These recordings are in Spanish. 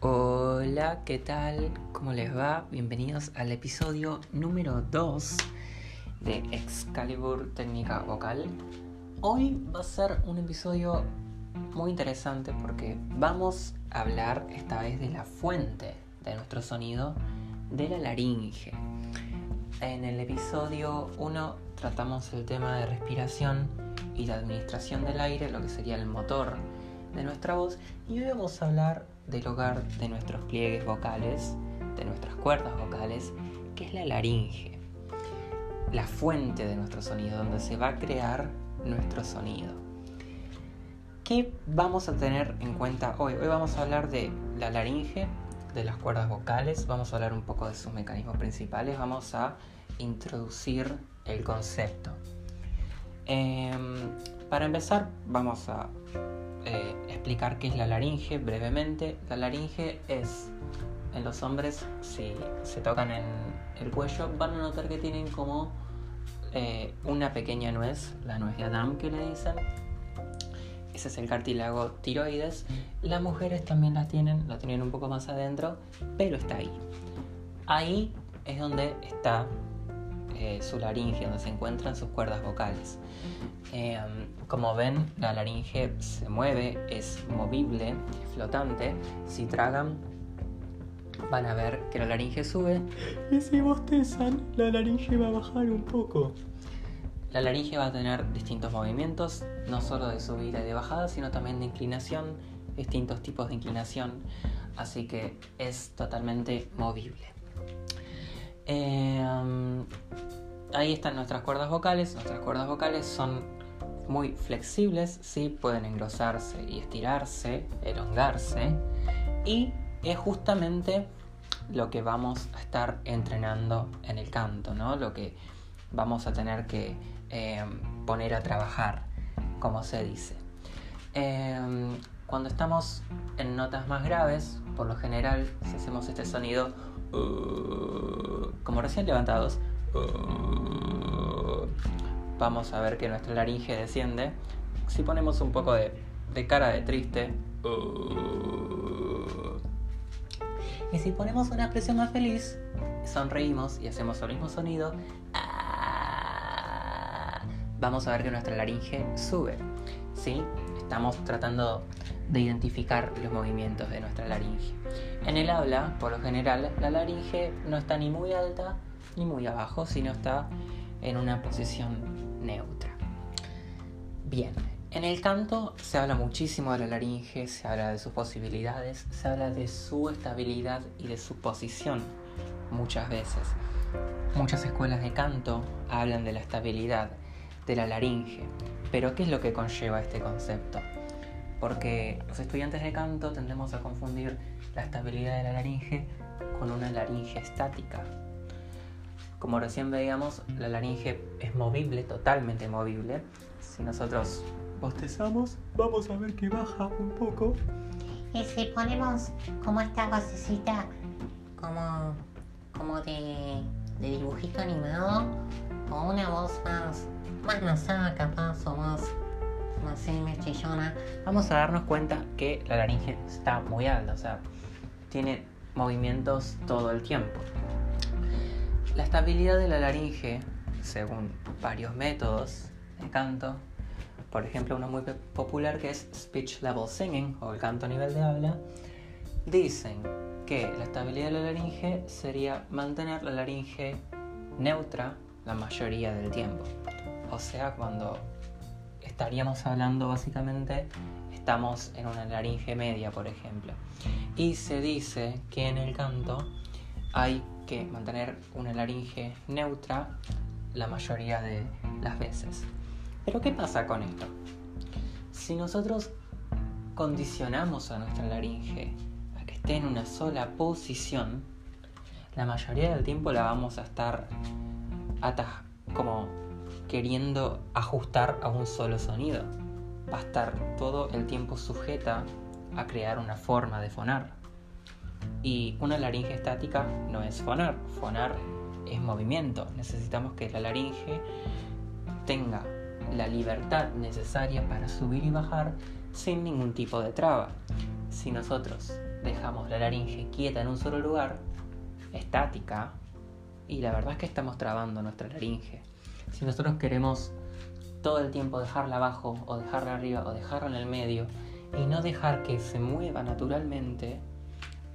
Hola, ¿qué tal? ¿Cómo les va? Bienvenidos al episodio número 2 de Excalibur Técnica Vocal. Hoy va a ser un episodio muy interesante porque vamos a hablar esta vez de la fuente de nuestro sonido, de la laringe. En el episodio 1 tratamos el tema de respiración y la administración del aire, lo que sería el motor de nuestra voz, y hoy vamos a hablar del hogar de nuestros pliegues vocales, de nuestras cuerdas vocales, que es la laringe, la fuente de nuestro sonido, donde se va a crear nuestro sonido. ¿Qué vamos a tener en cuenta hoy? Hoy vamos a hablar de la laringe, de las cuerdas vocales, vamos a hablar un poco de sus mecanismos principales, vamos a introducir el concepto. Em, para empezar, vamos a eh, explicar qué es la laringe brevemente. La laringe es, en los hombres, si se tocan en el cuello, van a notar que tienen como eh, una pequeña nuez, la nuez de Adam que le dicen. Ese es el cartílago tiroides. Las mujeres también la tienen, la tienen un poco más adentro, pero está ahí. Ahí es donde está eh, su laringe, donde se encuentran sus cuerdas vocales. Em, como ven, la laringe se mueve, es movible, es flotante. Si tragan, van a ver que la laringe sube. Y si bostezan, la laringe va a bajar un poco. La laringe va a tener distintos movimientos, no solo de subida y de bajada, sino también de inclinación, distintos tipos de inclinación. Así que es totalmente movible. Em, ahí están nuestras cuerdas vocales. Nuestras cuerdas vocales son muy flexibles, ¿sí? pueden engrosarse y estirarse, elongarse. Y es justamente lo que vamos a estar entrenando en el canto, ¿no? Lo que vamos a tener que em, poner a trabajar, como se dice. Em, cuando estamos en notas más graves, por lo general, si hacemos este sonido, como recién levantados, vamos a ver que nuestra laringe desciende. Si ponemos un poco de, cara de triste. Y si ponemos una expresión más feliz, sonreímos y hacemos el mismo sonido, ah, vamos a ver que nuestra laringe sube. ¿sí? Estamos tratando de identificar los movimientos de nuestra laringe. En el habla, por lo general, la laringe no está ni muy alta ni muy abajo, sino está en una posición neutra. Bien, en el canto se habla muchísimo de la laringe, se habla de sus posibilidades, se habla de su estabilidad y de su posición muchas veces. Muchas escuelas de canto hablan de la estabilidad de la laringe, pero ¿qué es lo que conlleva este concepto? Porque los estudiantes de canto tendemos a confundir la estabilidad de la laringe con una laringe estática, como recién veíamos, la laringe es movible, totalmente movible. Si nosotros bostezamos, vamos a ver que baja un poco. Y si ponemos como esta basecita, como, como de, dibujito animado, o una voz más, más nasada capaz, o más, más, más chillona, vamos a darnos cuenta que la laringe está muy alta, o sea, tiene movimientos todo el tiempo. La estabilidad de la laringe, según varios métodos de canto, por ejemplo uno muy popular que es Speech Level Singing o el canto a nivel de habla, dicen que la estabilidad de la laringe sería mantener la laringe neutra la mayoría del tiempo. O sea, cuando estaríamos hablando básicamente, estamos en una laringe media, por ejemplo. Y se dice que en el canto hay que mantener una laringe neutra la mayoría de las veces. Pero ¿qué pasa con esto? Si nosotros condicionamos a nuestra laringe a que esté en una sola posición, la mayoría del tiempo la vamos a estar como queriendo ajustar a un solo sonido. Va a estar todo el tiempo sujeta a crear una forma de fonar. Y una laringe estática no es fonar, fonar es movimiento. Necesitamos que la laringe tenga la libertad necesaria para subir y bajar sin ningún tipo de traba. Si nosotros dejamos la laringe quieta en un solo lugar, estática, y la verdad es que estamos trabando nuestra laringe. Si nosotros queremos todo el tiempo dejarla abajo o dejarla arriba o dejarla en el medio y no dejar que se mueva naturalmente,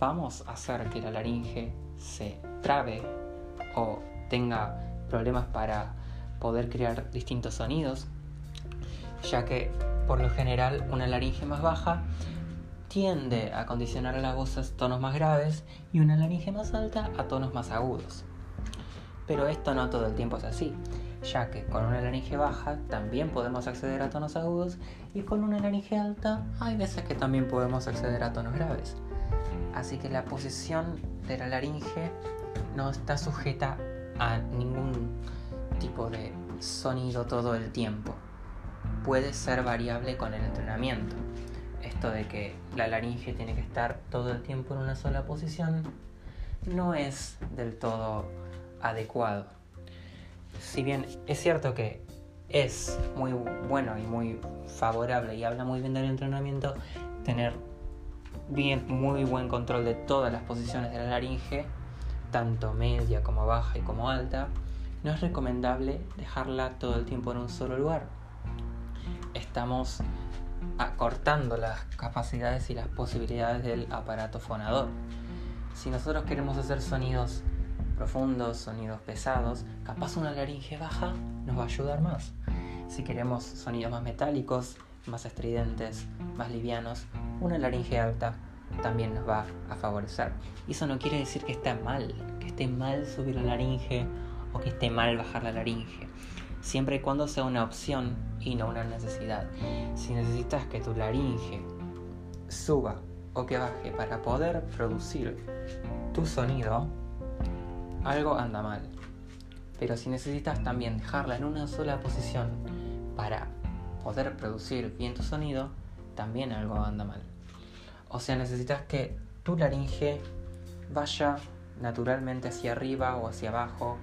vamos a hacer que la laringe se trabe o tenga problemas para poder crear distintos sonidos, ya que por lo general una laringe más baja tiende a condicionar a las voces tonos más graves y una laringe más alta a tonos más agudos. Pero esto no todo el tiempo es así, ya que con una laringe baja también podemos acceder a tonos agudos y con una laringe alta hay veces que también podemos acceder a tonos graves. Así que la posición de la laringe no está sujeta a ningún tipo de sonido todo el tiempo. Puede ser variable con el entrenamiento. Esto de que la laringe tiene que estar todo el tiempo en una sola posición no es del todo adecuado. Si bien es cierto que es muy bueno y muy favorable y habla muy bien del entrenamiento, tener bien muy buen control de todas las posiciones de la laringe, tanto media como baja y como alta, no es recomendable dejarla todo el tiempo en un solo lugar. Estamos acortando las capacidades y las posibilidades del aparato fonador. Si nosotros queremos hacer sonidos profundos, sonidos pesados, capaz una laringe baja nos va a ayudar más. Si queremos sonidos más metálicos, más estridentes, más livianos, una laringe alta también nos va a favorecer. Eso no quiere decir que esté mal, que esté mal subir la laringe o que esté mal bajar la laringe. Siempre y cuando sea una opción y no una necesidad. Si necesitas que tu laringe suba o que baje para poder producir tu sonido, algo anda mal. Pero si necesitas también dejarla en una sola posición para poder producir bien tu sonido, también algo anda mal. O sea, necesitas que tu laringe vaya naturalmente hacia arriba o hacia abajo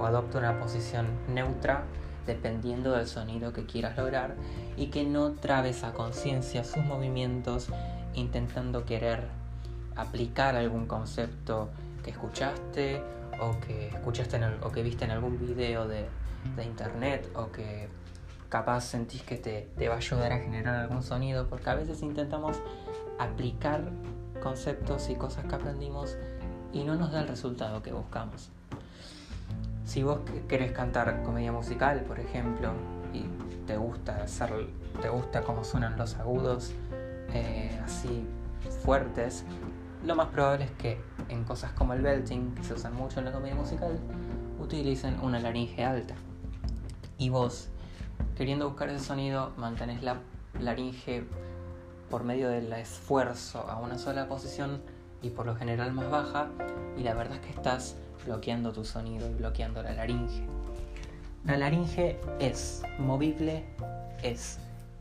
o adopte una posición neutra dependiendo del sonido que quieras lograr y que no trabes a conciencia sus movimientos intentando querer aplicar algún concepto que escuchaste o que escuchaste o que viste en algún video de, internet o que capaz sentís que te, te va a ayudar a generar algún sonido porque a veces intentamos aplicar conceptos y cosas que aprendimos y no nos da el resultado que buscamos. Si vos querés cantar comedia musical, por ejemplo, y te gusta hacer, te gusta cómo suenan los agudos eh, así fuertes, lo más probable es que en cosas como el belting, que se usan mucho en la comedia musical, utilicen una laringe alta. Y vos, queriendo buscar ese sonido, mantenés la laringe por medio del esfuerzo a una sola posición y por lo general más baja, y la verdad es que estás bloqueando tu sonido y bloqueando la laringe. La laringe es movible, es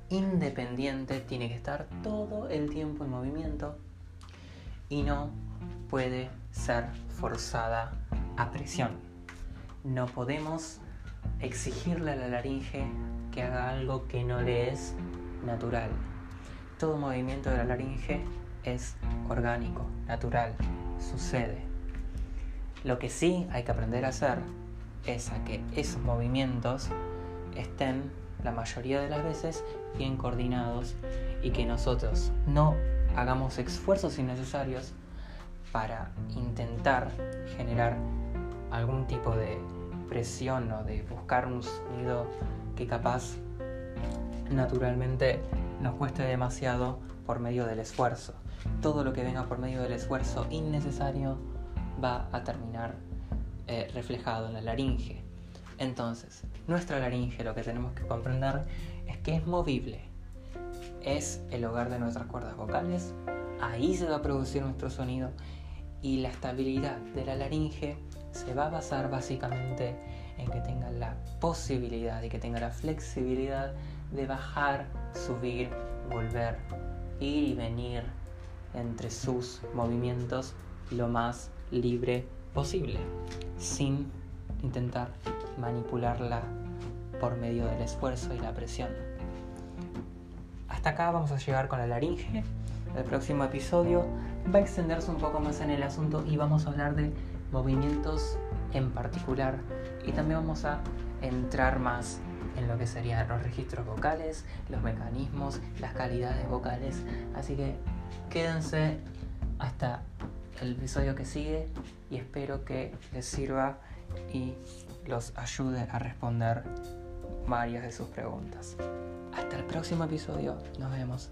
independiente, tiene que estar todo el tiempo en movimiento y no puede ser forzada a presión. No podemos exigirle a la laringe que haga algo que no le es natural. Todo movimiento de la laringe es orgánico, natural, sucede. Lo que sí hay que aprender a hacer es a que esos movimientos estén la mayoría de las veces bien coordinados y que nosotros no hagamos esfuerzos innecesarios para intentar generar algún tipo de presión o de buscar un sonido que capaz naturalmente nos cueste demasiado por medio del esfuerzo. Todo lo que venga por medio del esfuerzo innecesario va a terminar eh, reflejado en la laringe. Entonces, nuestra laringe lo que tenemos que comprender es que es movible, es el hogar de nuestras cuerdas vocales, ahí se va a producir nuestro sonido y la estabilidad de la laringe se va a basar básicamente en que tenga la posibilidad y que tenga la flexibilidad de bajar, subir, volver, ir y venir entre sus movimientos lo más libre posible, sin intentar manipularla por medio del esfuerzo y la presión. Hasta acá vamos a llegar con la laringe. El próximo episodio va a extenderse un poco más en el asunto y vamos a hablar de movimientos en particular y también vamos a entrar más en lo que serían los registros vocales, los mecanismos, las calidades vocales. Así que quédense hasta el episodio que sigue y espero que les sirva y los ayude a responder varias de sus preguntas. Hasta el próximo episodio, nos vemos.